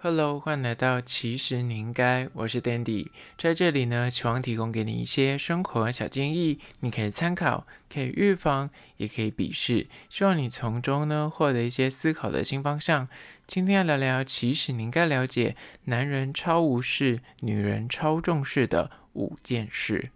Hello，欢迎来到其实你应该，我是 Dandy，在这里呢，希望提供给你一些生活小建议，你可以参考，可以预防，也可以鄙视，希望你从中呢获得一些思考的新方向。今天要聊聊，其实你应该了解，男人超无视，女人超重视的五件事。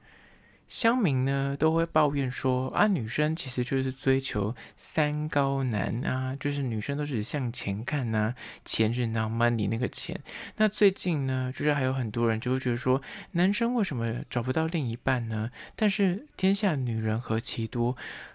乡民呢都会抱怨说啊，女生其实就是追求三高男啊，就是女生都是向前看呐、啊，钱是拿 money 那个钱。那最近呢，就是还有很多人就会觉得说，男生为什么找不到另一半呢？但是天下女人何其多。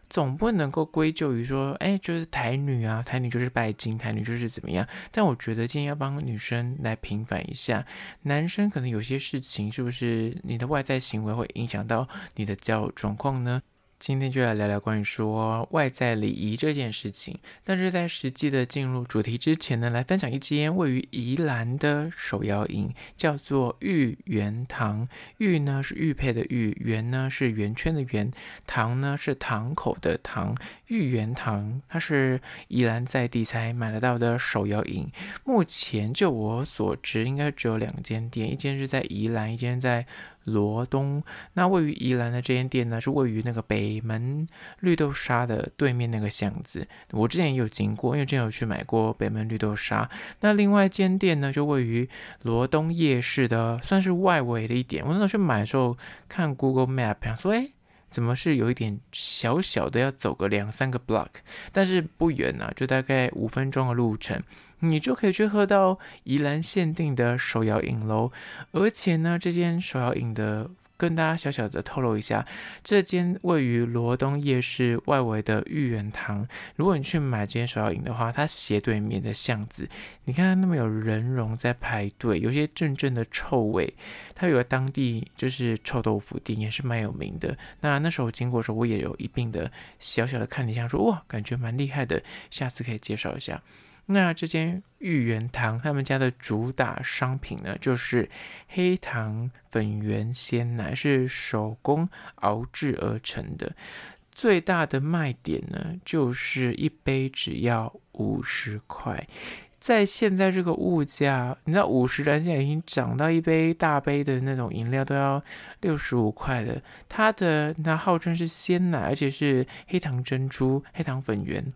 总不能够归咎于说，哎，就是台女啊，台女就是拜金，台女就是怎么样。但我觉得今天要帮女生来平反一下，男生可能有些事情，是不是你的外在行为会影响到你的交友状况呢？今天就来聊聊关于说外在礼仪这件事情。但是在实际的进入主题之前呢，来分享一间位于宜兰的手摇饮，叫做玉圆堂。玉呢是玉佩的玉，圆呢是圆圈的圆，堂呢是堂口的堂。玉圆堂它是宜兰在地才买得到的手摇饮。目前就我所知，应该只有两间店，一间是在宜兰，一间在。罗东，那位于宜兰的这间店呢，是位于那个北门绿豆沙的对面那个巷子。我之前也有经过，因为之前有去买过北门绿豆沙。那另外一间店呢，就位于罗东夜市的，算是外围的一点。我那时候去买的时候，看 Google Map，想说，哎，怎么是有一点小小的，要走个两三个 block，但是不远啊，就大概五分钟的路程。你就可以去喝到宜兰限定的手摇饮喽，而且呢，这间手摇饮的跟大家小小的透露一下，这间位于罗东夜市外围的玉圆堂，如果你去买这间手摇饮的话，它斜对面的巷子，你看那么有人龙在排队，有些阵阵的臭味，它有个当地就是臭豆腐店，也是蛮有名的。那那时候经过的时候，我也有一并的小小的看了一下，说哇，感觉蛮厉害的，下次可以介绍一下。那这间玉圆堂他们家的主打商品呢，就是黑糖粉圆鲜奶，是手工熬制而成的。最大的卖点呢，就是一杯只要五十块。在现在这个物价，你知道五十元现在已经涨到一杯大杯的那种饮料都要六十五块了。它的那号称是鲜奶，而且是黑糖珍珠、黑糖粉圆。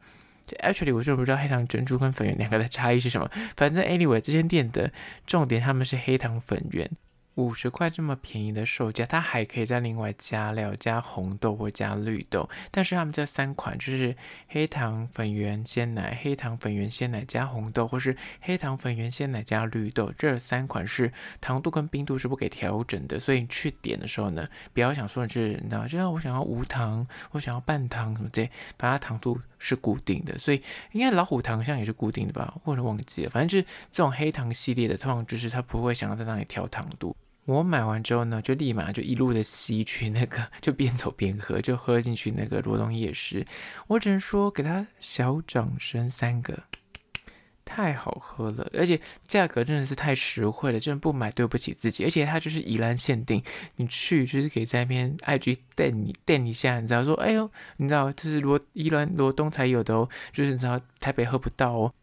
Actually，我是不知道黑糖珍珠跟粉圆两个的差异是什么。反正 anyway，这间店的重点他们是黑糖粉圆。五十块这么便宜的售价，它还可以再另外加料，加红豆或加绿豆。但是他们这三款就是黑糖粉圆鲜奶、黑糖粉圆鲜奶加红豆，或是黑糖粉圆鲜奶加绿豆，这三款是糖度跟冰度是不给调整的。所以你去点的时候呢，不要想说是，你知道，就像我想要无糖，我想要半糖什么这，把它糖度是固定的。所以应该老虎糖像也是固定的吧？或者忘记了，反正就是这种黑糖系列的，通常就是它不会想要在那里调糖度。我买完之后呢，就立马就一路的吸去那个，就边走边喝，就喝进去那个罗东夜市。我只能说给他小掌声三个，太好喝了，而且价格真的是太实惠了，真的不买对不起自己。而且它就是宜兰限定，你去就是可以在那边 IG 电你电一下，你知道说，哎呦，你知道这是罗宜兰罗东才有的哦，就是你知道台北喝不到哦。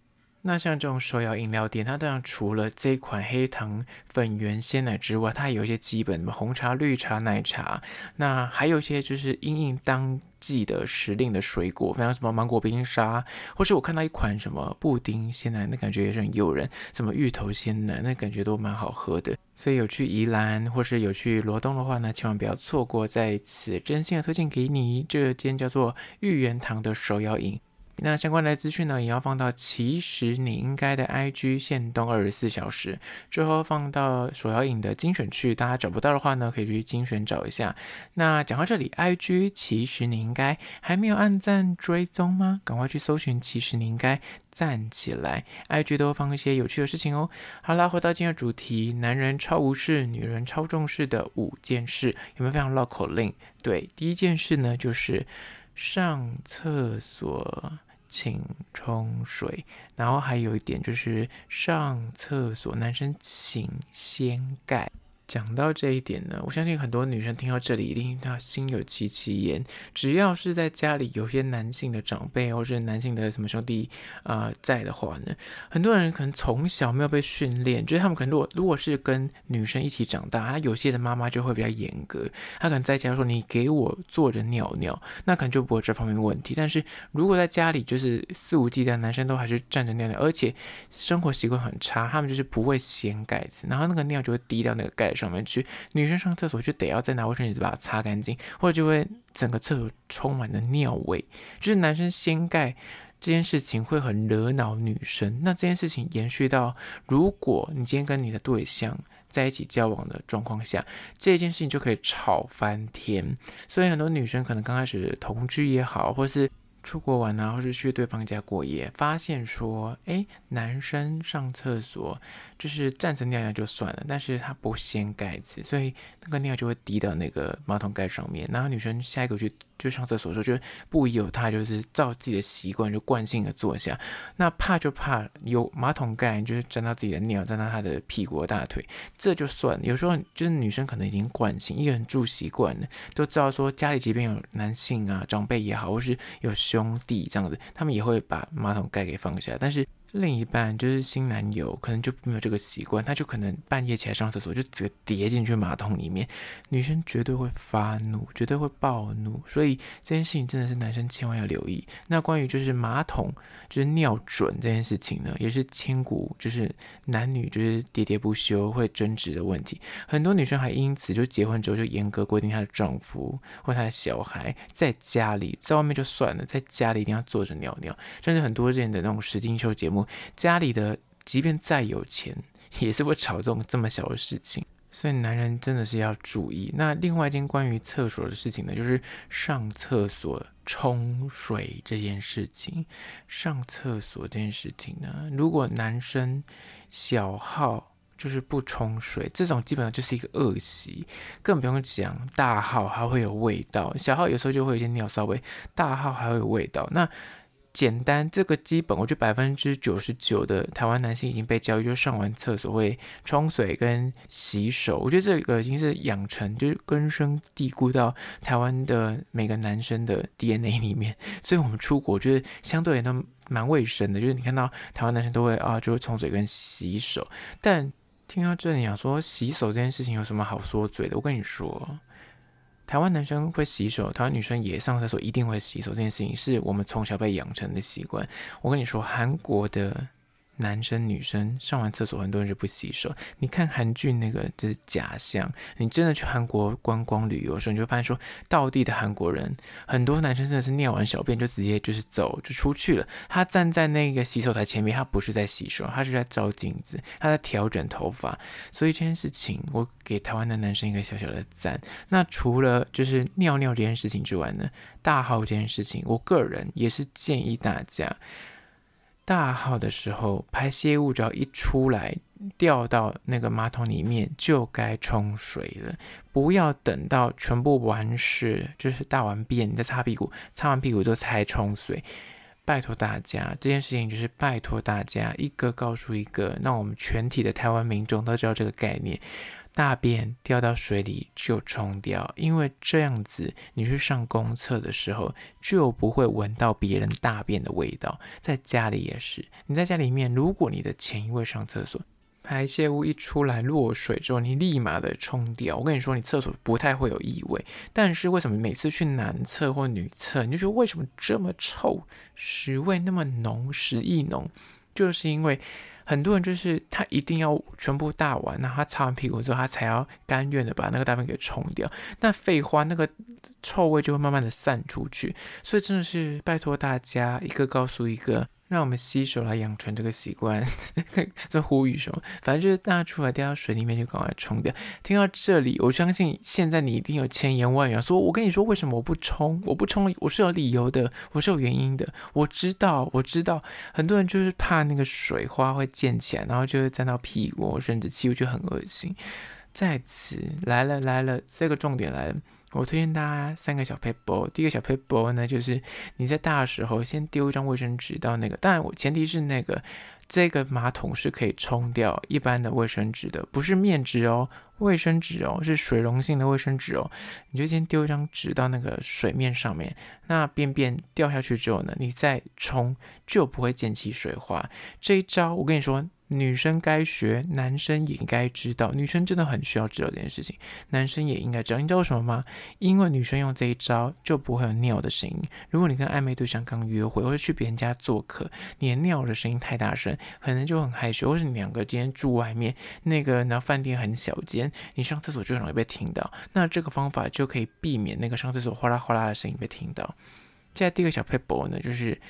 那像这种手摇饮料店，它当然除了这款黑糖粉圆鲜奶之外，它还有一些基本的红茶、绿茶、奶茶。那还有一些就是因应当季的时令的水果，比方什么芒果冰沙，或是我看到一款什么布丁鲜奶，那感觉也是很诱人。什么芋头鲜奶，那感觉都蛮好喝的。所以有去宜兰或是有去罗东的话呢，千万不要错过。在此真心的推荐给你这间叫做玉圆堂的手摇饮。那相关的资讯呢，也要放到其实你应该的 IG 限动二十四小时，最后放到手摇影的精选区，大家找不到的话呢，可以去精选找一下。那讲到这里，IG 其实你应该还没有按赞追踪吗？赶快去搜寻，其实你应该赞起来。IG 都会放一些有趣的事情哦。好啦，回到今日主题，男人超无视，女人超重视的五件事，有没有非常绕口令？对，第一件事呢，就是上厕所。请冲水，然后还有一点就是上厕所，男生请掀盖。讲到这一点呢，我相信很多女生听到这里一定她心有戚戚焉。只要是在家里有些男性的长辈或是男性的什么兄弟啊、在的话呢，很多人可能从小没有被训练，就是他们可能如果如果是跟女生一起长大，他有些的妈妈就会比较严格，他可能在家说你给我坐着尿尿，那可能就不会这方面问题。但是如果在家里就是肆无忌惮，男生都还是站着尿尿，而且生活习惯很差，他们就是不会掀盖子，然后那个尿就会滴到那个盖。上面去，女生上厕所就得要再拿卫生纸把它擦干净，或者就会整个厕所充满了尿味。就是男生掀盖这件事情会很惹恼女生。那这件事情延续到，如果你今天跟你的对象在一起交往的状况下，这件事情就可以吵翻天。所以很多女生可能刚开始同居也好，或是出国玩啊，或是去对方家过夜，发现说，哎，男生上厕所就是站着尿尿就算了，但是他不掀盖子，所以那个尿就会滴到那个马桶盖上面，然后女生下一个去。就上厕所的时候，就不疑有他，就是照自己的习惯，就惯性的坐下。那怕就怕有马桶盖，就是沾到自己的尿，沾到他的屁股大腿，这就算。有时候就是女生可能已经惯性，一个人住习惯了，都知道说家里即便有男性啊长辈也好，或是有兄弟这样子，他们也会把马桶盖给放下，但是。另一半就是新男友，可能就没有这个习惯，他就可能半夜起来上厕所就直接跌进去马桶里面，女生绝对会发怒，绝对会暴怒，所以这件事情真的是男生千万要留意。那关于就是马桶就是尿准这件事情呢，也是千古就是男女就是喋喋不休会争执的问题。很多女生还因此就结婚之后就严格规定她的丈夫或她的小孩在家里，在外面就算了，在家里一定要坐着尿尿，甚至很多这样的那种实境秀节目。家里的即便再有钱，也是会吵这种这么小的事情，所以男人真的是要注意。那另外一件关于厕所的事情呢，就是上厕所冲水这件事情。上厕所这件事情呢，如果男生小号就是不冲水，这种基本上就是一个恶习，更不用讲大号还会有味道。小号有时候就会有些尿骚味，大号还会有味道。那简单，这个基本，我觉得百分之九十九的台湾男性已经被教育，就上完厕所会冲水跟洗手。我觉得这个已经是养成，就是根深蒂固到台湾的每个男生的 DNA 里面。所以，我们出国，我觉得相对也都蛮卫生的。就是你看到台湾男生都会啊，就是冲水跟洗手。但听到这里想说洗手这件事情有什么好说嘴的？我跟你说。台湾男生会洗手，台湾女生也上厕所一定会洗手，这件事情是我们从小被养成的习惯。我跟你说，韩国的。男生女生上完厕所，很多人就不洗手。你看韩剧那个就是假象，你真的去韩国观光旅游的时候，你就发现说，道地的韩国人，很多男生真的是尿完小便就直接就是走就出去了。他站在那个洗手台前面，他不是在洗手，他是在照镜子，他在调整头发。所以这件事情，我给台湾的男生一个小小的赞。那除了就是尿尿这件事情之外呢，大号这件事情，我个人也是建议大家。大号的时候，排泄物只要一出来，掉到那个马桶里面，就该冲水了。不要等到全部完事，就是大完便，你再擦屁股，擦完屁股之后才冲水。拜托大家，这件事情就是拜托大家，一个告诉一个，让我们全体的台湾民众都知道这个概念。大便掉到水里就冲掉，因为这样子你去上公厕的时候就不会闻到别人大便的味道。在家里也是，你在家里面，如果你的前一位上厕所，排泄物一出来落水之后，你立马的冲掉。我跟你说，你厕所不太会有异味，但是为什么每次去男厕或女厕，你就觉得为什么这么臭，屎味那么浓，屎意浓，就是因为。很多人就是他一定要全部大完，然后他擦完屁股之后，他才要甘愿的把那个大便给冲掉。那废话，那个臭味就会慢慢的散出去。所以真的是拜托大家，一个告诉一个。让我们洗手来养成这个习惯，在呼吁什么？反正就是大家出来掉到水里面就赶快冲掉。听到这里，我相信现在你一定有千言万语说：“我跟你说，为什么我不冲？我不冲，我是有理由的，我是有原因的。我知道，我知道，很多人就是怕那个水花会溅起来，然后就会沾到屁股，甚至气味就很恶心。在此来了来了，这个重点来了。”我推荐大家三个小 paper。第一个小 paper 呢，就是你在大的时候先丢一张卫生纸到那个，当然我前提是那个这个马桶是可以冲掉一般的卫生纸的，不是面纸哦。卫生纸哦，是水溶性的卫生纸哦，你就先丢一张纸到那个水面上面，那便便掉下去之后呢，你再冲就不会溅起水花。这一招我跟你说。女生该学，男生也应该知道。女生真的很需要知道这件事情，男生也应该知道。你知道为什么吗？因为女生用这一招就不会有尿的声音。如果你跟暧昧对象刚约会，或者去别人家做客，你的尿的声音太大声，可能就很害羞。或是你两个今天住外面，那个然后饭店很小间，你上厕所就很容易被听到。那这个方法就可以避免那个上厕所哗啦哗啦的声音被听到。接下来第一个小撇步呢，就是。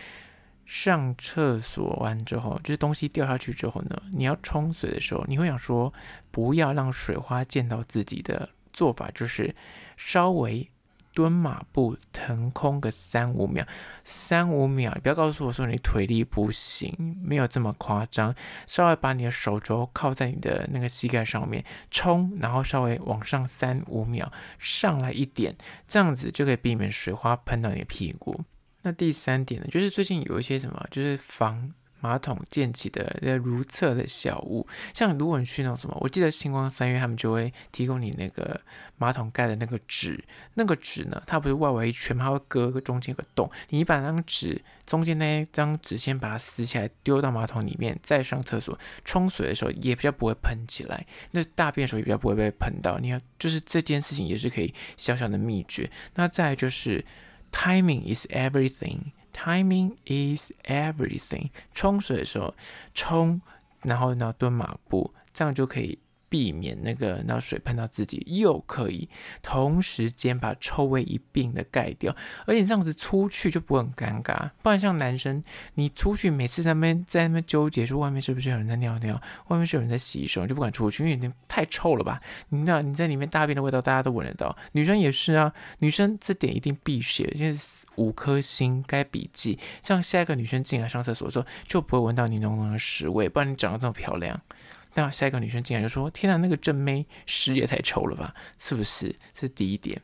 上厕所完之后，就是东西掉下去之后呢，你要冲水的时候，你会想说不要让水花溅到自己的做法，就是稍微蹲马步腾空个三五秒，三五秒，你不要告诉我说你腿力不行，没有这么夸张，稍微把你的手肘靠在你的那个膝盖上面冲，然后稍微往上三五秒上来一点，这样子就可以避免水花喷到你的屁股。那第三点呢，就是最近有一些什么，就是防马桶溅起的那如厕的小物，像如果你去那种什么，我记得星光三月他们就会提供你那个马桶盖的那个纸，那个纸呢，它不是外围一圈，它会割个中间个洞，你把那张纸中间那一张纸先把它撕下来，丢到马桶里面，再上厕所冲水的时候也比较不会喷起来，那大便的时候也比较不会被喷到。你看，就是这件事情也是可以小小的秘诀。那再来就是。Timing is everything. Timing is everything. 冲水的时候冲，然后呢蹲马步，这样就可以。 避免那个那水喷到自己，又可以同时间把臭味一并的盖掉，而且这样子出去就不会很尴尬。不然像男生，你出去每次在那边在那边纠结说外面是不是有人在尿尿，外面是有人在洗手，就不敢出去，因为你太臭了吧？你那你在里面大便的味道大家都闻得到，女生也是啊，女生这点一定必写，因为五颗星该笔记，这样下一个女生进来上厕所的时候就不会闻到你浓浓的屎味，不然你长得这么漂亮。那下一个女生进来就说：“天哪，那个正妹屎也太臭了吧？是不是？”这是第一点。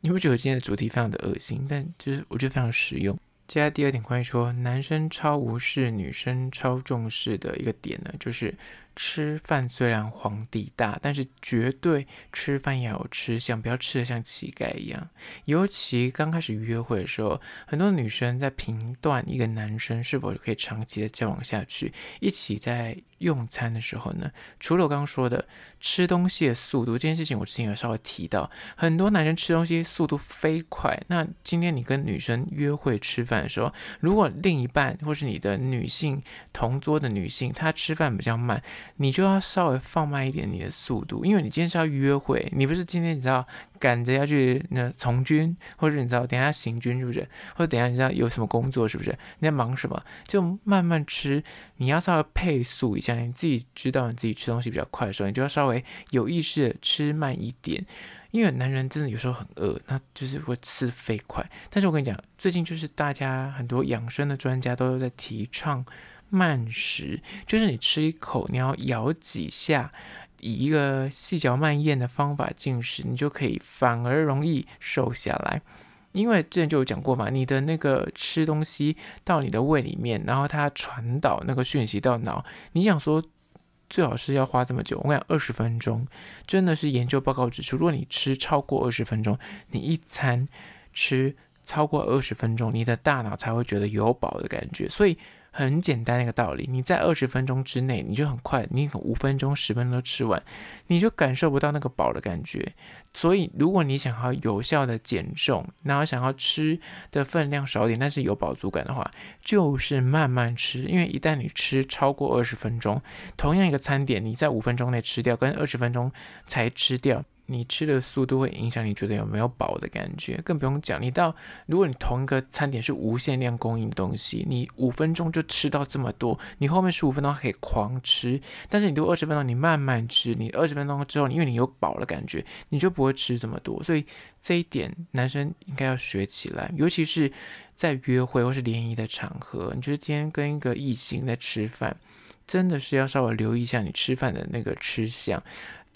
你不觉得今天的主题非常的恶心？但就是我觉得非常实用。接下来第二点，关于说男生超无视，女生超重视的一个点呢，就是。吃饭虽然皇帝大，但是绝对吃饭要有吃相，不要吃得像乞丐一样。尤其刚开始约会的时候，很多女生在评断一个男生是否可以长期的交往下去，一起在用餐的时候呢，除了我刚刚说的吃东西的速度这件事情，我之前有稍微提到，很多男生吃东西速度飞快。那今天你跟女生约会吃饭的时候，如果另一半或是你的女性同桌的女性，她吃饭比较慢。你就要稍微放慢一点你的速度，因为你今天是要约会，你不是今天你知道赶着要去那从军，或者你知道等下行军是不是？或者等下你知道有什么工作是不是？你在忙什么？就慢慢吃，你要稍微配速一下，你自己知道你自己吃东西比较快的时候，你就要稍微有意识的吃慢一点，因为男人真的有时候很饿，那就是会吃飞快。但是我跟你讲，最近就是大家很多养生的专家都在提倡。慢食就是你吃一口，你要咬几下，以一个细嚼慢咽的方法进食，你就可以反而容易瘦下来。因为之前就有讲过嘛，你的那个吃东西到你的胃里面，然后它传导那个讯息到脑，你想说最好是要花这么久，我跟你讲二十分钟，真的是研究报告指出，如果你吃超过二十分钟，你一餐吃超过二十分钟，你的大脑才会觉得有饱的感觉，所以。很简单的一个道理，你在二十分钟之内，你就很快，你五分钟、十分钟吃完，你就感受不到那个饱的感觉。所以，如果你想要有效的减重，然后想要吃的分量少点，但是有饱足感的话，就是慢慢吃。因为一旦你吃超过二十分钟，同样一个餐点，你在五分钟内吃掉，跟二十分钟才吃掉。你吃的速度会影响你觉得有没有饱的感觉，更不用讲你到，如果你同一个餐点是无限量供应的东西，你五分钟就吃到这么多，你后面十五分钟可以狂吃，但是你如果二十分钟你慢慢吃，你二十分钟之后，因为你有饱的感觉，你就不会吃这么多，所以这一点男生应该要学起来，尤其是在约会或是联谊的场合，你觉得今天跟一个异性在吃饭，真的是要稍微留意一下你吃饭的那个吃相。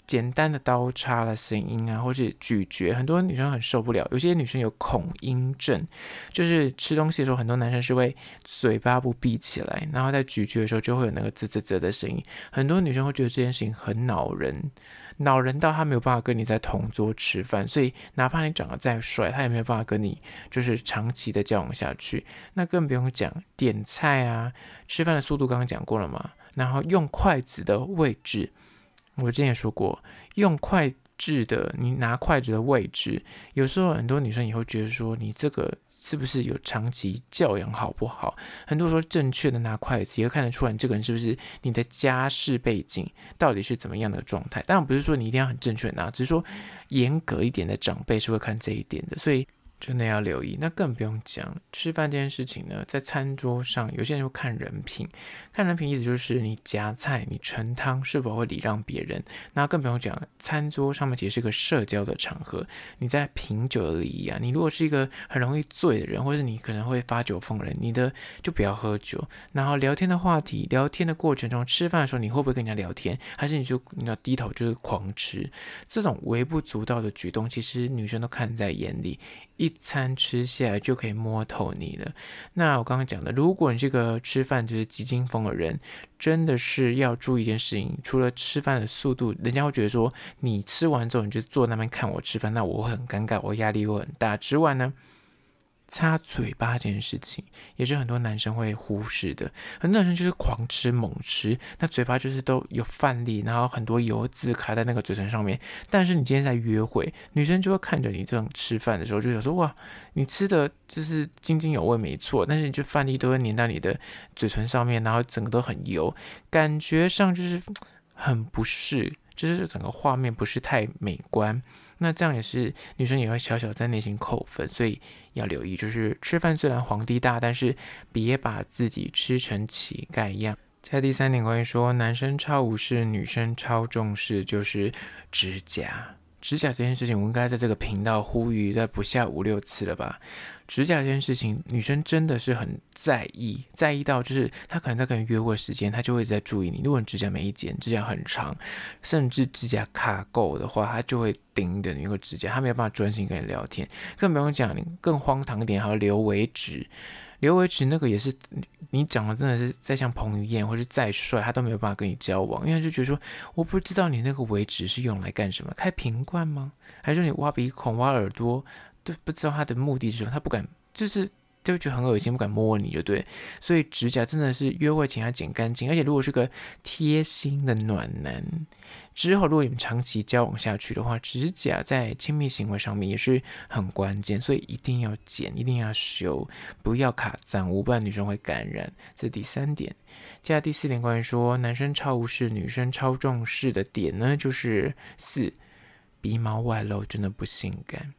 简单的刀叉的声音啊，或是咀嚼，很多女生很受不了。有些女生有恐音症，就是吃东西的时候，很多男生是会嘴巴不闭起来，然后在咀嚼的时候就会有那个啧啧啧的声音。很多女生会觉得这件事情很恼人，恼人到她没有办法跟你在同桌吃饭，所以哪怕你长得再帅，她也没有办法跟你就是长期的交往下去。那更不用讲点菜啊，吃饭的速度刚刚讲过了嘛，然后用筷子的位置。我之前也说过，用筷子的，你拿筷子的位置，有时候很多女生也会觉得说，你这个是不是有长期教养好不好？很多时候正确的拿筷子，也会看得出来你这个人是不是你的家世背景到底是怎么样的状态。当然不是说你一定要很正确拿，只是说严格一点的长辈是会看这一点的，所以。真的要留意，那更不用讲吃饭这件事情呢。在餐桌上，有些人会看人品，看人品意思就是你夹菜、你盛汤是否会礼让别人。那更不用讲，餐桌上面其实是个社交的场合，你在品酒的礼仪啊。你如果是一个很容易醉的人，或者你可能会发酒疯人，你的就不要喝酒。然后聊天的话题，聊天的过程中，吃饭的时候，你会不会跟人家聊天，还是你就你要低头就是狂吃？这种微不足道的举动，其实女生都看在眼里。一餐吃下来就可以摸透你了。那我刚刚讲的，如果你这个吃饭就是急惊风的人，真的是要注意一件事情，除了吃饭的速度，人家会觉得说你吃完之后你就坐那边看我吃饭，那我会很尴尬，我压力会很大。之外呢，擦嘴巴这件事情也是很多男生会忽视的。很多男生就是狂吃猛吃，那嘴巴就是都有饭粒，然后很多油渍卡在那个嘴唇上面。但是你今天在约会，女生就会看着你这种吃饭的时候，就想说哇，你吃的就是津津有味没错，但是你就饭粒都会粘到你的嘴唇上面，然后整个都很油，感觉上就是很不适。就是整个画面不是太美观，那这样也是女生也会小小在内心扣分，所以要留意。就是吃饭虽然皇帝大，但是别把自己吃成乞丐一样。在第三点，关于说男生超无视，女生超重视，就是指甲。指甲这件事情，我应该在这个频道呼吁再不下五六次了吧？指甲这件事情，女生真的是很在意，在意到就是她可能在跟人约会时间，她就会在注意你。如果你指甲没剪，指甲很长，甚至指甲卡垢的话，她就会盯着你个指甲，她没有办法专心跟你聊天。更不用讲，你更荒唐一点，还要留尾指。留尾指那个也是，你你长得真的是再像彭于晏，或是再帅，他都没有办法跟你交往，因为他就觉得说，我不知道你那个维持是用来干什么，开瓶罐吗？还是说你挖鼻孔、挖耳朵，都不知道他的目的是什么，他不敢，就是。就觉得很恶心，不敢摸你就对，所以指甲真的是约会前要剪干净。而且如果是个贴心的暖男，之后如果你们长期交往下去的话，指甲在亲密行为上面也是很关键，所以一定要剪，一定要修，不要卡脏污，不然女生会感染。这是第三点。接下来第四点，关于说男生超无视，女生超重视的点呢，就是四，鼻毛外露真的不性感。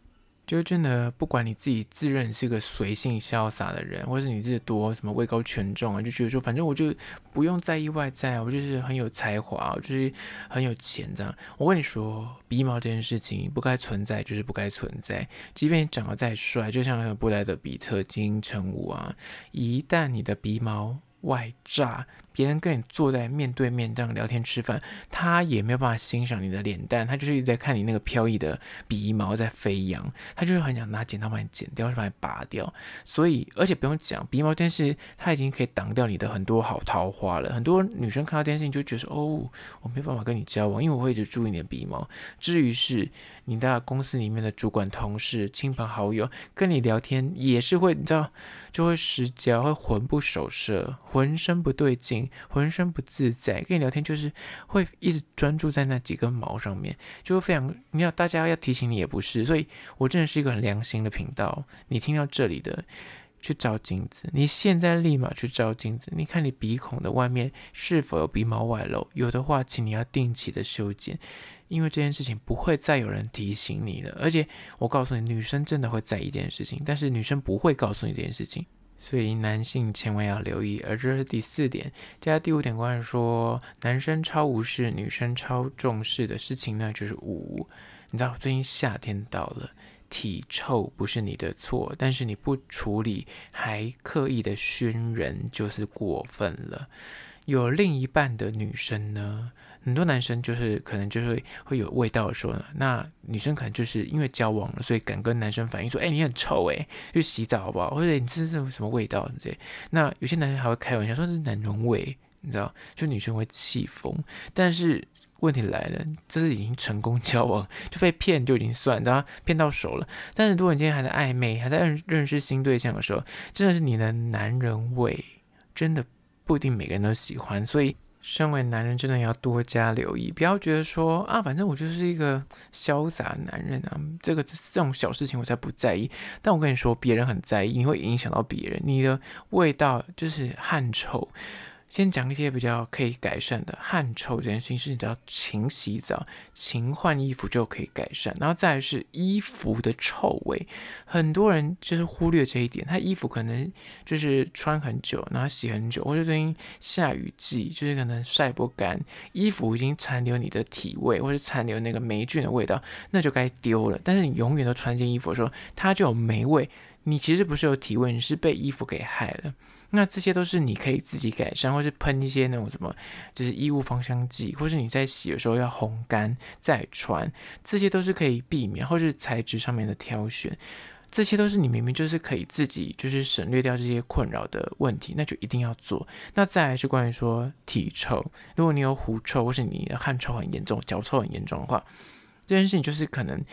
就真的不管你自己自认是个随性潇洒的人，或是你自己多什么位高权重啊，就觉得说反正我就不用在意外在，我就是很有才华，我就是很有钱这样。我跟你说，鼻毛这件事情不该存在就是不该存在，即便你长得再帅，就像布莱德彼特、金城武啊，一旦你的鼻毛外炸。别人跟你坐在面对面这样聊天吃饭，他也没有办法欣赏你的脸蛋，他就是一直在看你那个飘逸的鼻毛在飞扬，他就是很想拿剪刀把你剪掉，或者把你拔掉。所以，而且不用讲，鼻毛这件事他已经可以挡掉你的很多好桃花了。很多女生看到这件事情就觉得说，哦，我没办法跟你交往，因为我会一直注意你的鼻毛。至于是你的公司里面的主管、同事、亲朋好友跟你聊天，也是会你知道，就会失焦，会魂不守舍，浑身不对劲。浑身不自在，跟你聊天就是会一直专注在那几根毛上面，就会非常。你要大家要提醒你也不是，所以我真的是一个很良心的频道。你听到这里的，去照镜子，你现在立马去照镜子，你看你鼻孔的外面是否有鼻毛外露，有的话，请你要定期的修剪，因为这件事情不会再有人提醒你了。而且我告诉你，女生真的会在意这件事情，但是女生不会告诉你这件事情。所以男性千万要留意，而这是第四点。接下来第五点，关于说男生超无视，女生超重视的事情呢，就是五。你知道最近夏天到了，体臭不是你的错，但是你不处理，还刻意的熏人，就是过分了。有另一半的女生呢，很多男生就是可能就会会有味道的时候呢，那女生可能就是因为交往了，所以敢跟男生反映说：“哎、你很臭哎，去洗澡好不好？或者你这是什么味道？”这那有些男生还会开玩笑说是男人味，你知道，就女生会气疯。但是问题来了，这是已经成功交往，就被骗就已经算，然后骗到手了。但是如果你今天还在暧昧，还在认认识新对象的时候，真的是你的男人味，真的不一定每个人都喜欢，所以。身为男人，真的要多加留意，不要觉得说啊，反正我就是一个潇洒男人啊，这个这种小事情我才不在意。但我跟你说，别人很在意，你会影响到别人，你的味道就是汗臭。先讲一些比较可以改善的汗臭这件事情，是你只要勤洗澡、勤换衣服就可以改善。然后再来是衣服的臭味，很多人就是忽略这一点，他衣服可能就是穿很久，然后洗很久，或者最近下雨季，就是可能晒不干，衣服已经残留你的体味，或者残留那个霉菌的味道，那就该丢了。但是你永远都穿件衣服的时候，它就有霉味，你其实不是有体味，你是被衣服给害了。那这些都是你可以自己改善，或是喷一些那种什么，就是衣物芳香剂，或是你在洗的时候要烘干再穿，这些都是可以避免，或是材质上面的挑选，这些都是你明明就是可以自己就是省略掉这些困扰的问题，那就一定要做。那再来是关于说体臭，如果你有狐臭，或是你的汗臭很严重、脚臭很严重的话，这件事情就是可能。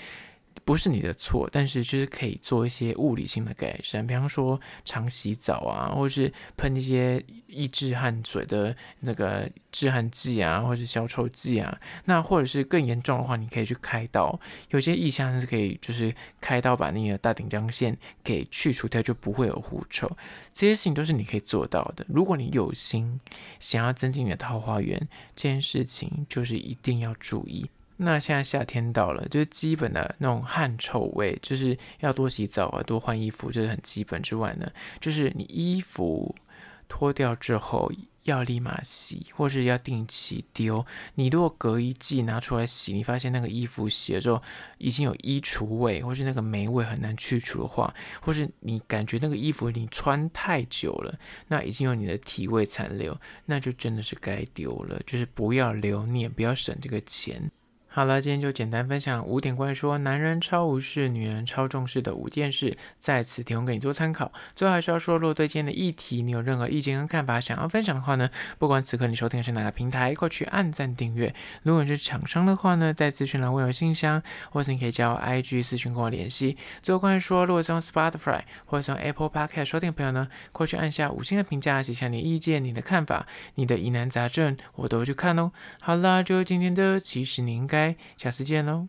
不是你的错，但是就是可以做一些物理性的改善，比方说常洗澡啊，或是喷一些抑制汗水的那个止汗剂啊，或者是消臭剂啊。那或者是更严重的话，你可以去开刀。有些意象是可以就是开刀把那个大顶浆腺给去除掉，就不会有狐臭。这些事情都是你可以做到的。如果你有心想要增进你的桃花源，这件事情就是一定要注意。那现在夏天到了，就是基本的那种汗臭味，就是要多洗澡啊，多换衣服，这是很基本之外呢，就是你衣服脱掉之后要立马洗，或是要定期丢。你如果隔一季拿出来洗，你发现那个衣服洗了之后已经有衣橱味，或是那个霉味很难去除的话，或是你感觉那个衣服你穿太久了，那已经有你的体味残留，那就真的是该丢了。就是不要留念，不要省这个钱。好了，今天就简单分享五点关于说男人超无视、女人超重视的五件事，在此提供给你做参考。最后还是要说，如果对今天的议题你有任何意见跟看法想要分享的话呢，不管此刻你收听的是哪个平台，快去按赞订阅。如果你是厂商的话呢，在资讯栏会有信箱，或是你可以加我 IG 私讯跟我联系。最后关于说，如果是用 Spotify 或者是用 Apple Podcast 收听的朋友呢，快去按下五星的评价，写下你的意见、你的看法、你的疑难杂症，我都会去看哦。好啦，就今天的，其实你应该。下次见喽。